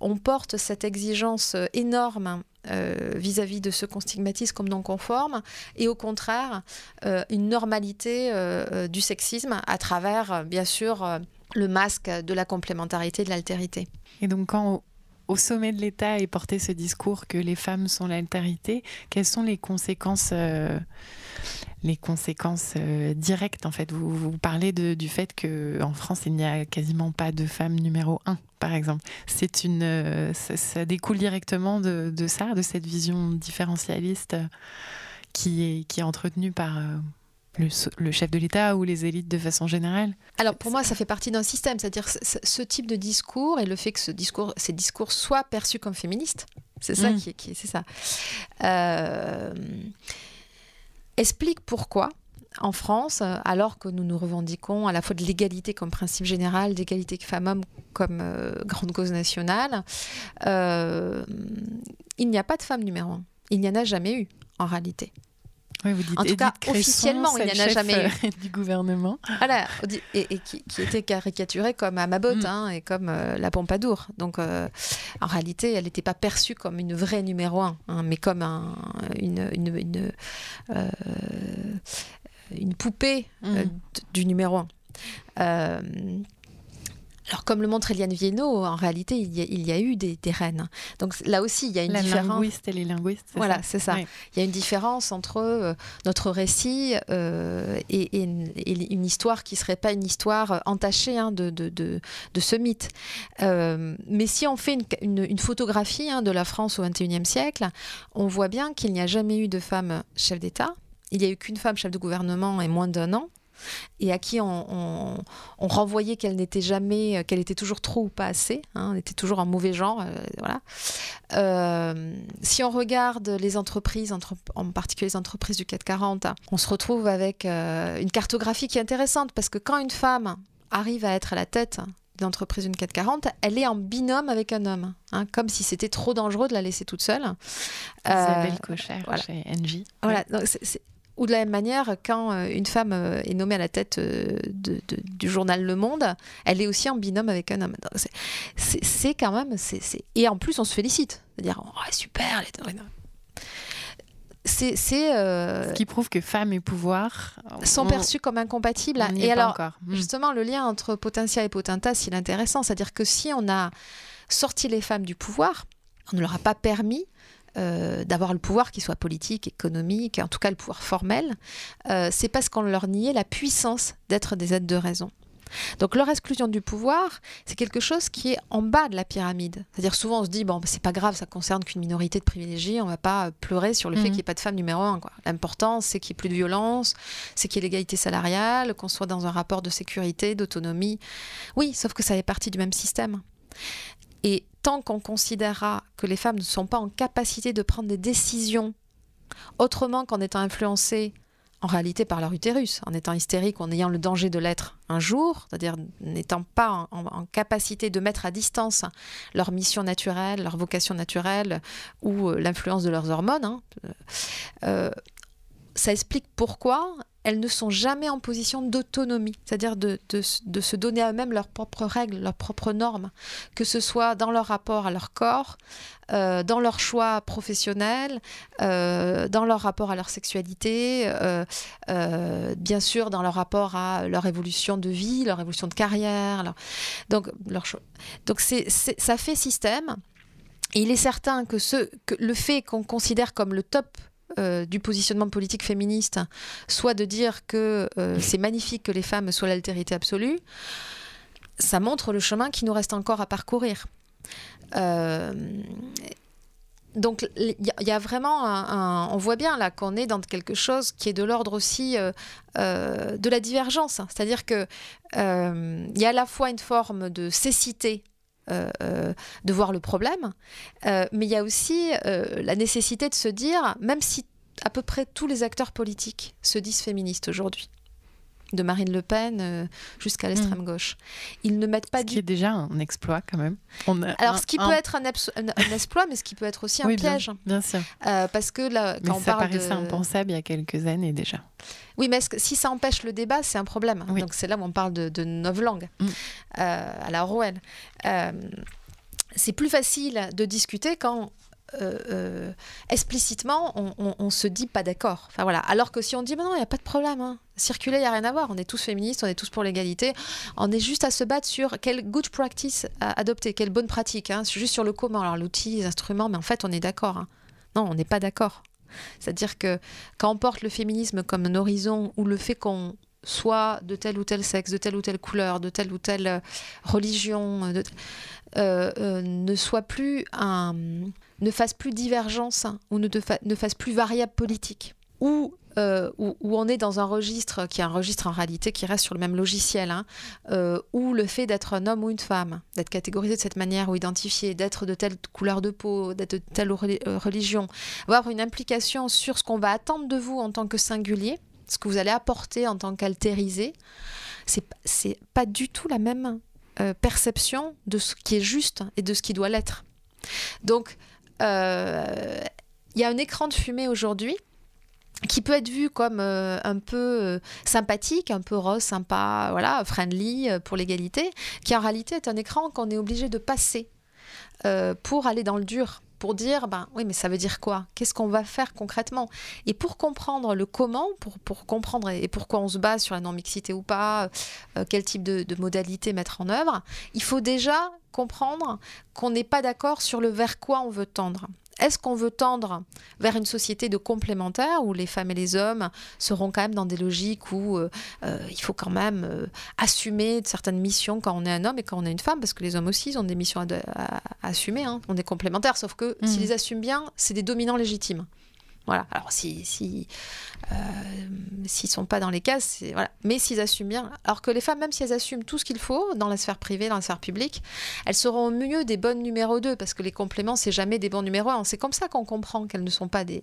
on porte cette exigence énorme euh, vis-à-vis de ce qu'on stigmatise comme non conforme, et au contraire, euh, une normalité euh, du sexisme à travers, bien sûr, le masque de la complémentarité, de l'altérité. Et donc quand au sommet de l'État est porté ce discours que les femmes sont l'altérité, quelles sont les conséquences les conséquences directes en fait? Vous, parlez de, du fait que en France il n'y a quasiment pas de femmes numéro un par exemple. C'est une, euh, ça, découle directement de, ça, de cette vision différentialiste euh, qui est, qui est entretenue par euh, le, chef de l'État ou les élites de façon générale Alors pour moi, ça fait partie d'un système, c'est-à-dire ce, type de discours et le fait que ce discours, ces discours soient perçus comme féministes, c'est ça mm. qui, qui c'est ça. explique pourquoi en France, alors que nous nous revendiquons à la fois de l'égalité comme principe général, d'égalité femmes-hommes comme euh, grande cause nationale, euh, il n'y a pas de femme numéro un. Il n'y en a jamais eu, en réalité. Oui, vous dites en tout cas, officiellement, il n'y en a jamais eu. Euh, [laughs] du gouvernement. Voilà, et, qui, était caricaturée comme Amabot mm. hein, et comme la Pompadour. Donc, en réalité, elle n'était pas perçue comme une vraie numéro un, hein, mais comme un, une, une, une poupée euh, mm. du numéro 1. Euh, alors, comme le montre Eliane Viennot, en réalité, il y a, eu des, reines. Donc là aussi, il y a une La différence. linguiste et les linguistes. Voilà, c'est ça. Il y a une différence entre euh, notre récit et, une, histoire qui ne serait pas une histoire entachée hein, de, de, ce mythe. mais si on fait une, photographie hein, de la France au XXIe siècle, on voit bien qu'il n'y a jamais eu de femme chef d'État il n'y a eu qu'une femme chef de gouvernement et moins d'un an, et à qui on, renvoyait qu'elle n'était jamais, qu'elle était toujours trop ou pas assez, hein, elle était toujours un mauvais genre, euh, voilà. Euh, si on regarde les entreprises, en particulier les entreprises du 440, on se retrouve avec euh, une cartographie qui est intéressante parce que quand une femme arrive à être à la tête d'entreprise d'une 440, elle est en binôme avec un homme, hein, comme si c'était trop dangereux de la laisser toute seule. Isabelle Cocher chez NJ. Voilà, c'est ou de la même manière, quand euh, une femme euh, est nommée à la tête euh, du journal Le Monde, elle est aussi en binôme avec un homme. C'est quand même. Et en plus, on se félicite. C'est-à-dire, oh, super, c'est Ce qui prouve que femmes et pouvoir sont perçus comme incompatibles. et alors, hmm. justement, le lien entre potentia et potentas, il est intéressant. C'est-à-dire que si on a sorti les femmes du pouvoir, on ne leur a pas permis euh, d'avoir le pouvoir, qui soit politique, économique, en tout cas le pouvoir formel, euh, c'est parce qu'on leur niait la puissance d'être des aides de raison. Donc leur exclusion du pouvoir, c'est quelque chose qui est en bas de la pyramide. C'est-à-dire souvent on se dit bon c'est pas grave, ça concerne qu'une minorité de privilégiés, on va pas pleurer sur le fait Mhm. qu'il n'y ait pas de femme numéro un. L'important c'est qu'il n'y ait plus de violence, c'est qu'il y ait l'égalité salariale, qu'on soit dans un rapport de sécurité, d'autonomie. Oui, sauf que ça fait partie du même système. Et tant qu'on considérera que les femmes ne sont pas en capacité de prendre des décisions autrement qu'en étant influencées en réalité par leur utérus, en étant hystérique, en ayant le danger de l'être un jour, c'est-à-dire n'étant pas en, capacité de mettre à distance leur mission naturelle, leur vocation naturelle ou euh, l'influence de leurs hormones, hein, euh, ça explique pourquoi elles ne sont jamais en position d'autonomie, c'est-à-dire de, de de se donner à eux-mêmes leurs propres règles, leurs propres normes, que ce soit dans leur rapport à leur corps, euh, dans leur choix professionnel, euh, dans leur rapport à leur sexualité, euh, bien sûr dans leur rapport à leur évolution de vie, leur évolution de carrière. Donc, leur Donc ça fait système. Il est certain que, ce, que le fait qu'on considère comme le top euh, du positionnement politique féministe, soit de dire que euh, c'est magnifique que les femmes soient l'altérité absolue, ça montre le chemin qui nous reste encore à parcourir. Euh, donc il y, a- vraiment un, on voit bien là qu'on est dans quelque chose qui est de l'ordre aussi de la divergence, c'est-à-dire que il y a à la fois une forme de cécité de voir le problème, euh, mais il y a aussi euh, la nécessité de se dire, même si à peu près tous les acteurs politiques se disent féministes aujourd'hui, de Marine Le Pen euh, jusqu'à l'extrême gauche, ils ne mettent pas Ce qui du est déjà un exploit quand même. On a alors, un- ce qui un- peut être un, exploit, mais ce qui peut être aussi un Oui, piège. Bien, sûr. Euh, parce que là, Mais quand on ça parle paraissait de... impensable il y a quelques années déjà. Oui, mais que- si ça empêche le débat, c'est un problème. Oui. Donc c'est là où on parle de, de novlangue, Mm. euh, à la Orwell. Euh, c'est plus facile de discuter quand euh, euh, explicitement on, on se dit pas d'accord. Enfin voilà. Alors que si on dit mais non, il n'y a pas de problème, hein. circuler, il n'y a rien à voir. On est tous féministes, on est tous pour l'égalité. On est juste à se battre sur quelle good practice à adopter, quelle bonne pratique. Hein. Juste sur le comment, alors l'outil, les instruments, mais en fait on est d'accord. hein. Non, on n'est pas d'accord. C'est-à-dire que quand on porte le féminisme comme un horizon ou le fait qu'on soit de tel ou tel sexe, de telle ou telle couleur, de telle ou telle euh, religion, ne soit plus un, ne fasse plus divergence hein, ou ne, ne fasse plus variable politique, ou euh, où, on est dans un registre qui est un registre en réalité qui reste sur le même logiciel, hein, euh, où le fait d'être un homme ou une femme, d'être catégorisé de cette manière ou identifié, d'être de telle couleur de peau, d'être de telle euh, religion, va avoir une implication sur ce qu'on va attendre de vous en tant que singulier, ce que vous allez apporter en tant qu'altérisé, c'est pas du tout la même euh, perception de ce qui est juste et de ce qui doit l'être. Donc, il y a un écran de fumée aujourd'hui qui peut être vu comme euh, un peu euh, sympathique, un peu rose, sympa, voilà, friendly euh, pour l'égalité, qui en réalité est un écran qu'on est obligé de passer euh, pour aller dans le dur, pour dire, ben oui, mais ça veut dire quoi? Qu'est-ce qu'on va faire concrètement? Et pour comprendre le comment, pour, comprendre et pourquoi on se base sur la non-mixité ou pas, euh, quel type de, de modalité mettre en œuvre, il faut déjà comprendre qu'on n'est pas d'accord sur le vers quoi on veut tendre. Est-ce qu'on veut tendre vers une société de complémentaires où les femmes et les hommes seront quand même dans des logiques où euh, euh, il faut quand même euh, assumer certaines missions quand on est un homme et quand on est une femme? Parce que les hommes aussi ils ont des missions à, à- à assumer, hein. on est complémentaires sauf que Mhm. s'ils les assument bien, c'est des dominants légitimes. Voilà. Alors si si euh, s'ils sont pas dans les cases, c'est voilà. Mais s'ils assument bien, alors que les femmes, même si elles assument tout ce qu'il faut dans la sphère privée, dans la sphère publique, elles seront au mieux des bonnes numéro 2 parce que les compléments c'est jamais des bons numéro 1. C'est comme ça qu'on comprend qu'elles ne sont pas des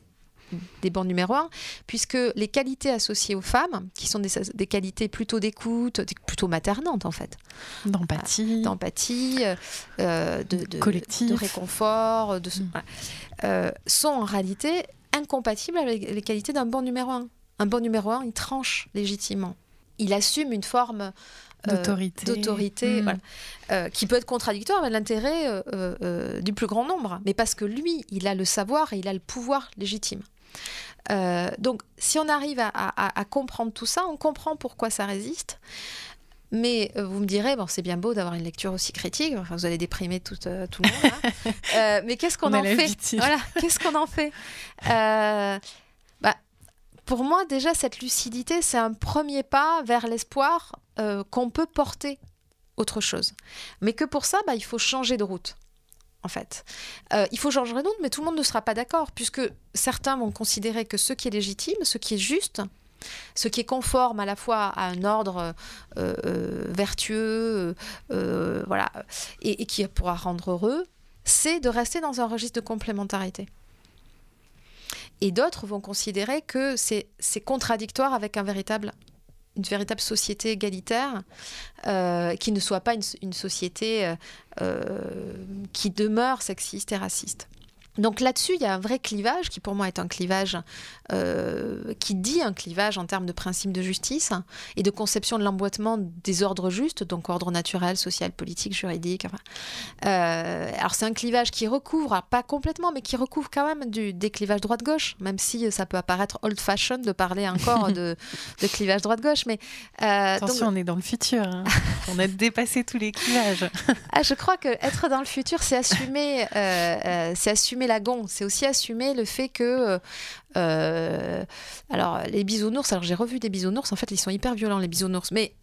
des bons numéro 1, puisque les qualités associées aux femmes, qui sont des, des qualités plutôt d'écoute, plutôt maternantes en fait, D'empathie. d'empathie, euh, de, de, de réconfort, de, Mm. voilà, euh, sont en réalité incompatibles avec les qualités d'un bon numéro un. Un bon numéro un, il tranche légitimement. Il assume une forme euh, D'autorité. Mm. voilà, euh, qui peut être contradictoire avec l'intérêt euh, du plus grand nombre, mais parce que lui, il a le savoir et il a le pouvoir légitime. Donc, si on arrive à, à- à comprendre tout ça, on comprend pourquoi ça résiste. Mais euh, vous me direz, bon, c'est bien beau d'avoir une lecture aussi critique. Enfin, vous allez déprimer tout, euh, tout le monde. hein. [laughs] Euh, mais qu'est-ce qu'on en fait. Voilà, qu'est-ce qu'on en fait bah, Pour moi, déjà, cette lucidité, c'est un premier pas vers l'espoir euh, qu'on peut porter autre chose. Mais que pour ça, bah, il faut changer de route. En fait, euh, il faut changer de route, mais tout le monde ne sera pas d'accord, puisque certains vont considérer que ce qui est légitime, ce qui est juste, ce qui est conforme à la fois à un ordre vertueux, voilà, et, qui pourra rendre heureux, c'est de rester dans un registre de complémentarité. Et d'autres vont considérer que c'est contradictoire avec une véritable société égalitaire, euh, qui ne soit pas une, société euh, euh, qui demeure sexiste et raciste. Donc là-dessus, il y a un vrai clivage qui pour moi est un clivage euh, qui dit un clivage en termes de principe de justice et de conception de l'emboîtement des ordres justes, donc ordre naturel, social, politique, juridique. Euh, alors c'est un clivage qui recouvre, pas complètement, mais qui recouvre quand même du, des clivages droite-gauche, même si ça peut apparaître old-fashion de parler encore [laughs] de, clivage droite-gauche. Mais euh, attention, on est dans le futur. Hein. [laughs] on a dépassé tous les clivages. ah, je crois que être dans le futur, c'est assumer, c'est assumer lagon, c'est aussi assumer le fait que. Euh, euh, alors, les bisounours, alors j'ai revu des bisounours, en fait, ils sont hyper violents, les bisounours, mais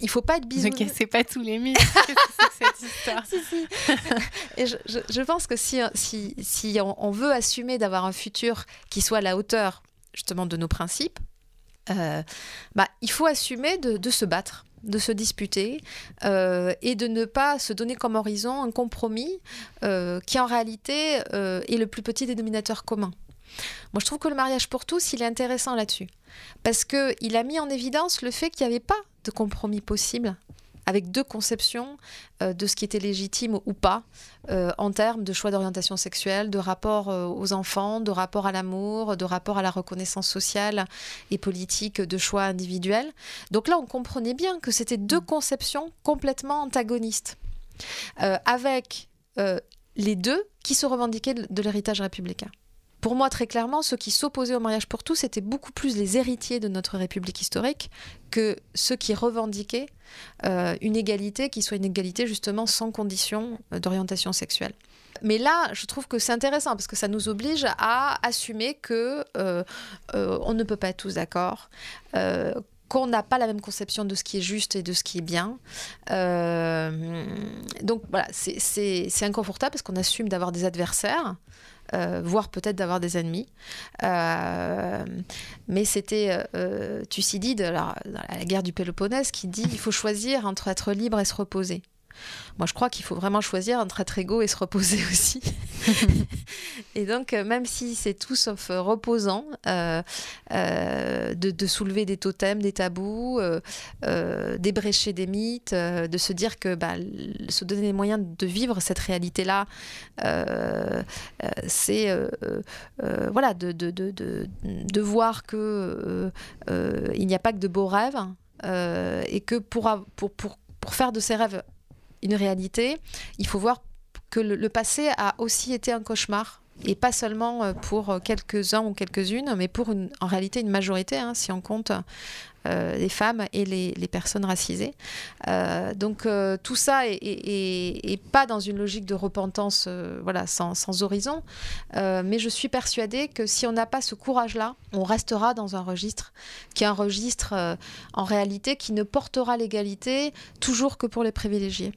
il faut pas être bisounours. Ne cassez pas tous les mythes. [laughs] cette histoire. [laughs] Et je, je, pense que si, si, si on, veut assumer d'avoir un futur qui soit à la hauteur, justement, de nos principes, euh, bah, il faut assumer de, de se battre de se disputer euh, et de ne pas se donner comme horizon un compromis euh, qui en réalité euh, est le plus petit dénominateur commun. Moi, je trouve que le mariage pour tous, il est intéressant là-dessus. Parce qu'il a mis en évidence le fait qu'il n'y avait pas de compromis possible avec deux conceptions euh, de ce qui était légitime ou pas euh, en termes de choix d'orientation sexuelle, de rapport euh, aux enfants, de rapport à l'amour, de rapport à la reconnaissance sociale et politique de choix individuels. Donc là, on comprenait bien que c'était deux conceptions complètement antagonistes, avec les deux qui se revendiquaient de l'héritage républicain. Pour moi, très clairement, ceux qui s'opposaient au mariage pour tous étaient beaucoup plus les héritiers de notre République historique que ceux qui revendiquaient euh, une égalité qui soit une égalité justement sans condition euh, d'orientation sexuelle. Mais là, je trouve que c'est intéressant parce que ça nous oblige à assumer que euh, on ne peut pas être tous d'accord, qu'on n'a pas la même conception de ce qui est juste et de ce qui est bien. donc voilà, c'est inconfortable parce qu'on assume d'avoir des adversaires. Euh, voire peut-être d'avoir des ennemis. Euh, mais c'était euh, Thucydide, alors, dans la guerre du Péloponnèse, qui dit il faut choisir entre être libre et se reposer. Moi, je crois qu'il faut vraiment choisir entre être égaux et se reposer [laughs] aussi. [laughs] et donc, euh, même si c'est tout sauf euh, reposant euh, de, soulever des totems, des tabous, débrécher des mythes, de se dire que bah, se donner les moyens de vivre cette réalité-là, c'est voilà, de, de, de, de, voir que il n'y a pas que de beaux rêves. et que pour, pour, pour, pour faire de ces rêves une réalité, il faut voir que le, passé a aussi été un cauchemar et pas seulement euh, pour quelques-uns ou quelques-unes, mais pour en réalité une majorité, hein, si on compte euh, les femmes et les, personnes racisées. Euh, donc tout ça est, pas dans une logique de repentance voilà, sans, sans horizon, mais je suis persuadée que si on n'a pas ce courage-là, on restera dans un registre qui est un registre en réalité qui ne portera l'égalité toujours que pour les privilégiés.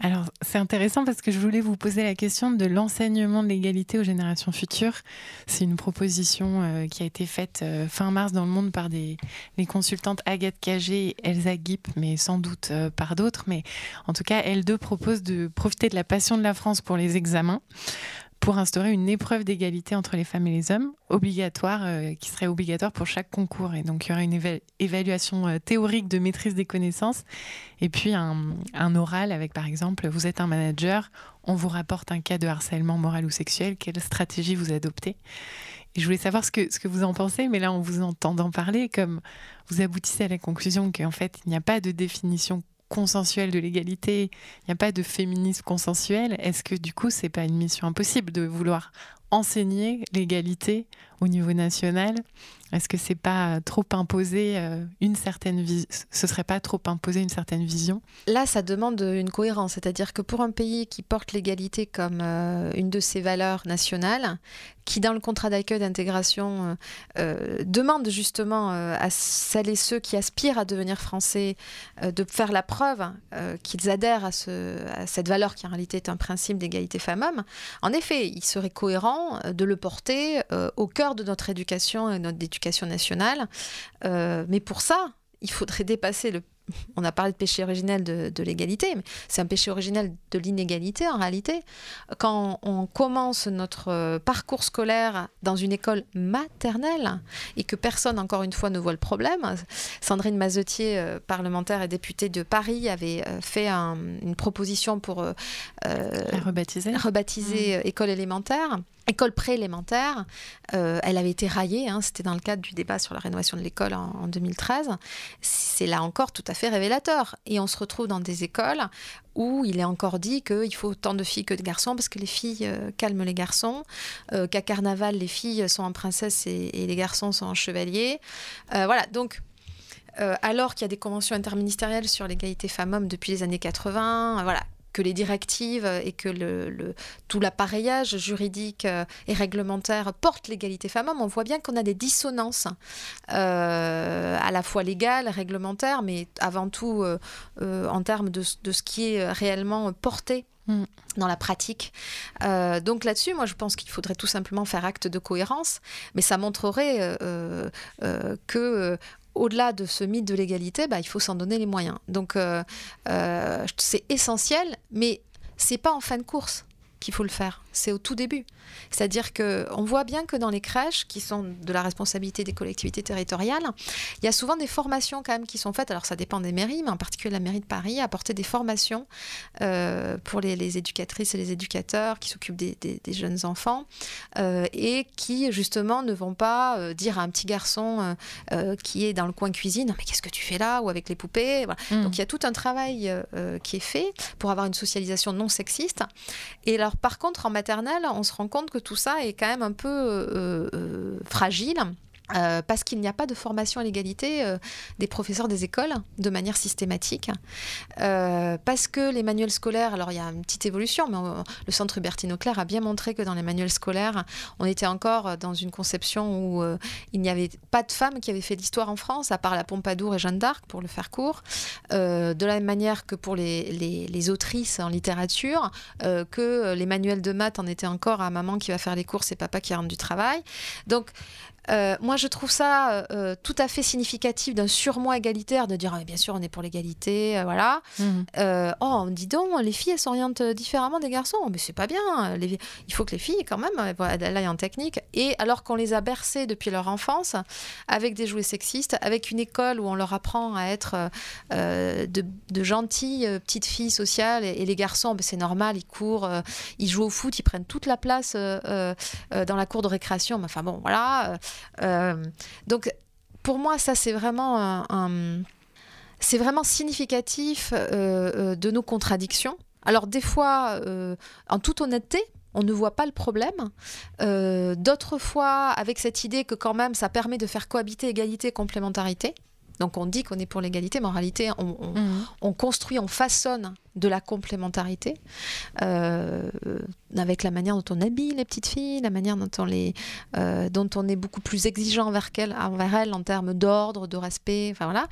Alors, c'est intéressant parce que je voulais vous poser la question de l'enseignement de l'égalité aux générations futures. C'est une proposition euh, qui a été faite euh, fin mars dans le monde par des, les consultantes Agathe Cagé et Elsa Guip, mais sans doute euh, par d'autres. Mais en tout cas, elles deux proposent de profiter de la passion de la France pour les examens pour instaurer une épreuve d'égalité entre les femmes et les hommes, obligatoire, euh, qui serait obligatoire pour chaque concours. Et donc, il y aurait une évaluation euh, théorique de maîtrise des connaissances, et puis un, oral avec, par exemple, vous êtes un manager, on vous rapporte un cas de harcèlement moral ou sexuel, quelle stratégie vous adoptez? Et je voulais savoir ce que, ce que vous en pensez, mais là, en vous entendant parler, comme vous aboutissez à la conclusion qu'en fait, il n'y a pas de définition consensuel de l'égalité, il n'y a pas de féminisme consensuel, est-ce que du coup, c'est pas une mission impossible de vouloir enseigner l'égalité au niveau national Est-ce que c'est pas trop imposé une certaine vision Ce serait pas trop imposer une certaine vision? Là, ça demande une cohérence, c'est-à-dire que pour un pays qui porte l'égalité comme une de ses valeurs nationales, qui dans le contrat d'accueil d'intégration demande justement à celles et ceux qui aspirent à devenir français de faire la preuve qu'ils adhèrent à, à cette valeur qui en réalité est un principe d'égalité femmes-hommes, en effet, il serait cohérent euh, de le porter euh, au cœur de notre éducation et notre éducation nationale. Euh, mais pour ça, il faudrait dépasser le on a parlé de péché originel de, l'égalité, mais c'est un péché originel de l'inégalité en réalité. Quand on commence notre euh, parcours scolaire dans une école maternelle et que personne, encore une fois, ne voit le problème, Sandrine Mazetier, euh, parlementaire et députée de Paris, avait fait une proposition pour rebaptiser, rebaptiser mmh. école élémentaire école préélémentaire, euh, elle avait été raillée, hein, c'était dans le cadre du débat sur la rénovation de l'école en, 2013. C'est là encore tout à fait révélateur. Et on se retrouve dans des écoles où il est encore dit qu'il faut autant de filles que de garçons parce que les filles euh, calment les garçons, euh, qu'à carnaval les filles sont en princesse et, les garçons sont en chevalier. voilà, donc alors qu'il y a des conventions interministérielles sur l'égalité femmes-hommes depuis les années 80, voilà, que les directives et que le, tout l'appareillage juridique euh, et réglementaire portent l'égalité femmes-hommes, on voit bien qu'on a des dissonances euh, à la fois légales, réglementaires, mais avant tout euh, en termes de, ce qui est réellement porté mm. dans la pratique. donc là-dessus, moi, je pense qu'il faudrait tout simplement faire acte de cohérence, mais ça montrerait que au-delà de ce mythe de l'égalité, bah, il faut s'en donner les moyens. Donc euh, euh, c'est essentiel, mais c'est pas en fin de course qu'il faut le faire c'est au tout début. C'est-à-dire qu'on voit bien que dans les crèches, qui sont de la responsabilité des collectivités territoriales, il y a souvent des formations quand même qui sont faites. Alors ça dépend des mairies, mais en particulier la mairie de Paris a apporté des formations euh, pour les, éducatrices et les éducateurs qui s'occupent des, jeunes enfants euh, et qui justement ne vont pas euh, dire à un petit garçon qui est dans le coin cuisine, mais qu'est-ce que tu fais là? ou avec les poupées. Mmh. Donc il y a tout un travail qui est fait pour avoir une socialisation non sexiste. Et alors par contre en matière on se rend compte que tout ça est quand même un peu euh, euh, fragile. Euh, parce qu'il n'y a pas de formation à l'égalité euh, des professeurs des écoles de manière systématique. Euh, parce que les manuels scolaires, alors il y a une petite évolution, mais le centre Hubertine Auclair a bien montré que dans les manuels scolaires, on était encore dans une conception où il n'y avait pas de femmes qui avaient fait l'histoire en France, à part la Pompadour et Jeanne d'Arc, pour le faire court. de la même manière que pour les, les, les autrices en littérature, que les manuels de maths en étaient encore à maman qui va faire les courses et papa qui rentre du travail. Donc, euh, moi, je trouve ça euh, euh, tout à fait significatif d'un surmoi égalitaire de dire ah, bien sûr on est pour l'égalité, voilà. Mhm. oh, dis donc, les filles elles s'orientent différemment des garçons, mais c'est pas bien. Il faut que les filles quand même elles aillent en technique. Et alors qu'on les a bercées depuis leur enfance avec des jouets sexistes, avec une école où on leur apprend à être de, gentilles petites filles sociales et, les garçons, ben, c'est normal, ils courent, ils jouent au foot, ils prennent toute la place dans la cour de récréation. Mais enfin bon, voilà. Euh, donc, pour moi, ça, c'est vraiment c'est vraiment significatif euh, euh, de nos contradictions. Alors, des fois, en toute honnêteté, on ne voit pas le problème. D'autres fois, avec cette idée que quand même ça permet de faire cohabiter égalité et complémentarité. Donc on dit qu'on est pour l'égalité, mais en réalité, on, construit, on façonne de la complémentarité euh, avec la manière dont on habille les petites filles, la manière dont on, les, euh, dont on est beaucoup plus exigeant envers, elles, envers elles en termes d'ordre, de respect. Enfin voilà.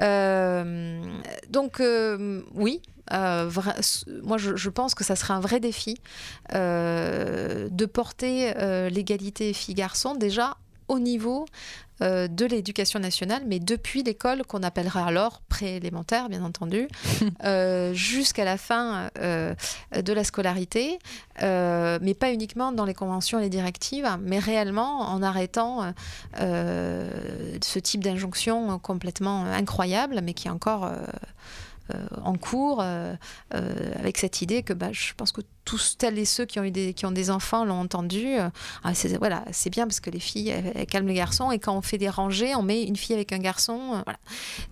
Euh, donc oui, moi, je, je, pense que ça serait un vrai défi de porter l'égalité filles-garçons déjà au niveau euh, de l'éducation nationale, mais depuis l'école qu'on appellera alors préélémentaire, bien entendu, [laughs] euh, jusqu'à la fin euh, de la scolarité, mais pas uniquement dans les conventions et les directives, mais réellement en arrêtant ce type d'injonction complètement incroyable, mais qui est encore en cours euh, euh, avec cette idée que bah, je pense que tous tels et ceux qui ont, eu des, qui ont des enfants l'ont entendu. Ah, c'est, voilà, c'est bien parce que les filles, calment les garçons et quand on fait des rangées, on met une fille avec un garçon. voilà.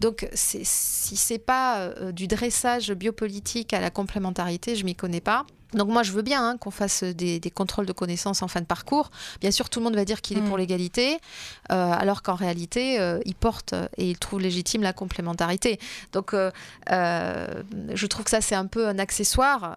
Donc si c'est pas du dressage biopolitique à la complémentarité, je m'y connais pas. Donc moi, je veux bien hein, qu'on fasse des, contrôles de connaissances en fin de parcours. Bien sûr, tout le monde va dire qu'il est pour mm. l'égalité, euh, alors qu'en réalité, euh, il porte et il trouve légitime la complémentarité. Donc euh, je trouve que ça, c'est un peu un accessoire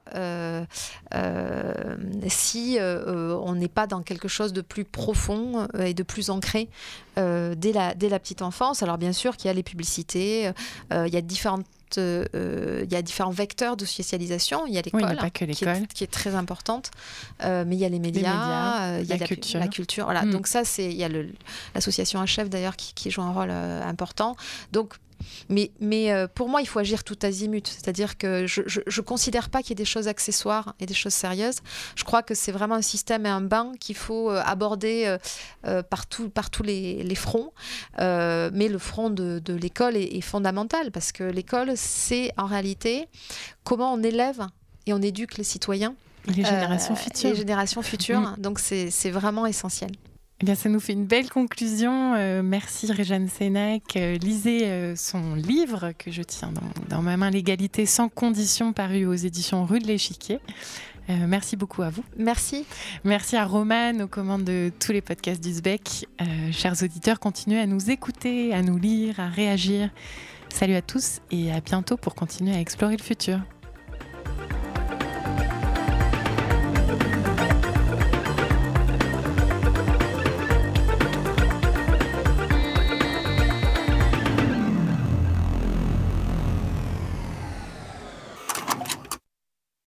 si on n'est pas dans quelque chose de plus profond et de plus ancré dès, la, dès la petite enfance. Alors bien sûr qu'il y a les publicités, il y a différentes euh, il y a différents vecteurs de socialisation. Il y a l'école, qui, qui, est très importante, euh, mais il y a les médias, euh, il y a la, culture. La culture voilà. Mm. Donc ça, c'est il y a l'association HF d'ailleurs qui, qui, joue un rôle important. Donc mais, mais euh, pour moi, il faut agir tout azimut. C'est-à-dire que je ne considère pas qu'il y ait des choses accessoires et des choses sérieuses. Je crois que c'est vraiment un système et un bain qu'il faut euh, aborder euh, par, tous les, les fronts. mais le front de, de l'école est, fondamental parce que l'école, c'est en réalité comment on élève et on éduque les citoyens. Les générations futures. Les générations futures. Mm. Donc c'est vraiment essentiel. Eh bien, ça nous fait une belle conclusion. Euh, merci Réjeanne Sénèque. Euh, lisez euh, son livre que je tiens dans, ma main, L'égalité sans condition, paru aux éditions Rue de l'Échiquier. merci beaucoup à vous. Merci. Merci à Romane aux commandes de tous les podcasts d'Uzbek. chers auditeurs, continuez à nous écouter, à nous lire, à réagir. Salut à tous et à bientôt pour continuer à explorer le futur.